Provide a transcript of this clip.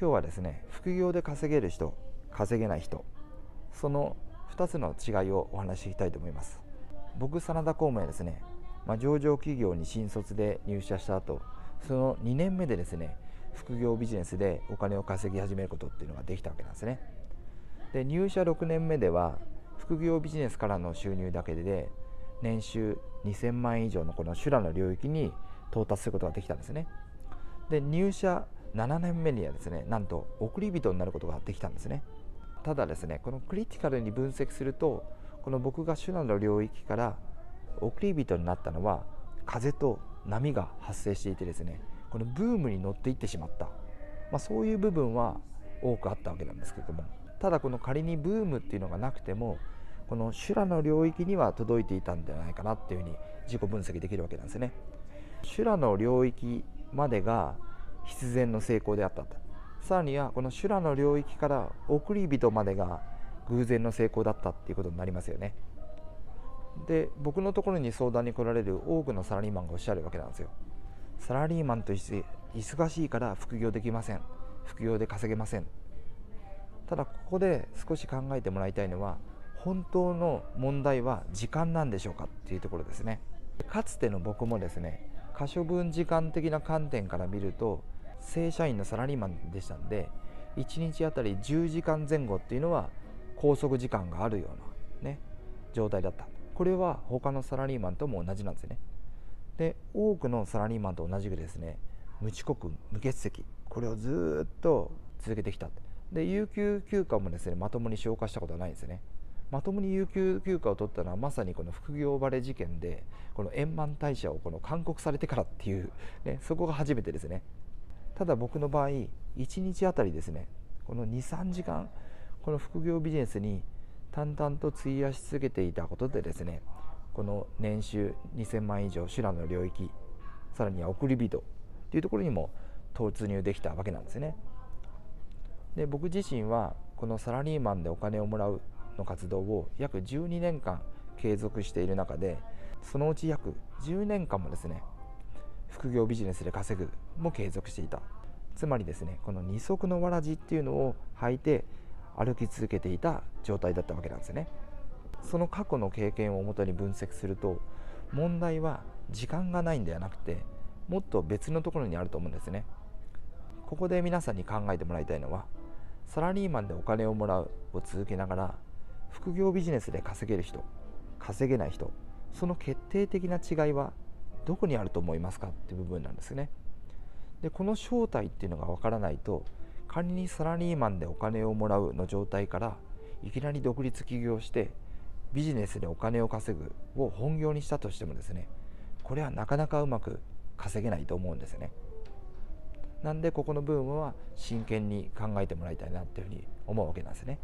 今日はですね副業で稼げる人稼げない人その2つの違いをお話ししたいと思います。僕真田公務はですね、まあ、上場企業に新卒で入社した後その2年目でですね副業ビジネスでお金を稼ぎ始めることっていうのができたわけなんですね。で入社6年目では副業ビジネスからの収入だけで年収2000万円以上のこの修羅の領域に到達することができたんですね。で入社7年目にはですねなんと送り人になることができたんですね。ただですねこのクリティカルに分析するとこの僕が修羅の領域から送り人になったのは風と波が発生していてですねこのブームに乗っていってしまった、まあ、そういう部分は多くあったわけなんですけどもただこの仮にブームっていうのがなくてもこの修羅の領域には届いていたんじゃないかなっていうふうに自己分析できるわけなんですね。修羅の領域までが必然の成功であったと。さらにはこの修羅の領域から送り人までが偶然の成功だったっていうことになりますよね。で僕のところに相談に来られる多くのサラリーマンがおっしゃるわけなんですよ。サラリーマンとして忙しいから副業できません。副業で稼げません。ただここで少し考えてもらいたいのは本当の問題は時間なんでしょうかっていうところですね。かつての僕もですね可処分時間的な観点から見ると正社員のサラリーマンでしたんで1日あたり10時間前後っていうのは拘束時間があるようなね状態だった。これは他のサラリーマンとも同じなんですね。で多くのサラリーマンと同じくですね無遅刻無欠席これをずっと続けてきた。で有給休暇もですねまともに消化したことはないんですよね。まともに有給休暇を取ったのはまさにこの副業バレ事件でこの円満退社をこの勧告されてからっていう、ね、そこが初めてですね。ただ僕の場合1日あたりですねこの23時間この副業ビジネスに淡々と費やし続けていたことでですねこの年収2000万以上修羅の領域さらには送り人というところにも突入できたわけなんですね。で僕自身はこのサラリーマンでお金をもらうの活動を約12年間継続している中でそのうち約10年間もですね副業ビジネスで稼ぐも継続していた。つまりですねこの二足のわらじっていうのを履いて歩き続けていた状態だったわけなんですね。その過去の経験をもとに分析すると問題は時間がないんではなくてもっと別のところにあると思うんですね。ここで皆さんに考えてもらいたいのはサラリーマンでお金をもらうを続けながら副業ビジネスで稼げる人稼げない人その決定的な違いはどこにあると思いますかって部分なんですねでこの正体っていうのがわからないと仮にサラリーマンでお金をもらうの状態からいきなり独立起業してビジネスでお金を稼ぐを本業にしたとしてもですねこれはなかなかうまく稼げないと思うんですねなんでここの部分は真剣に考えてもらいたいなっていうふうに思うわけなんですね。